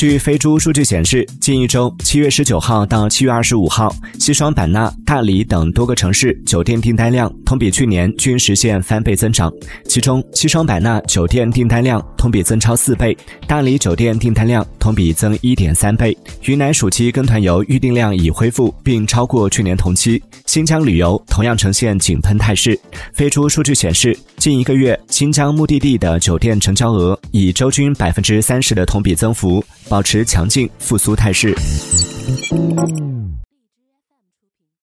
据飞猪数据显示，近一周（七月十九号到七月二十五号），西双版纳、大理等多个城市酒店订单量同比去年均实现翻倍增长。其中，西双版纳酒店订单量同比增超四倍，大理酒店订单量同比增一点三倍。云南暑期跟团游预订量已恢复，并超过去年同期。新疆旅游同样呈现井喷态势。飞猪数据显示，近一个月新疆目的地的酒店成交额以周均百分之三十的同比增幅。保持强劲复苏态势。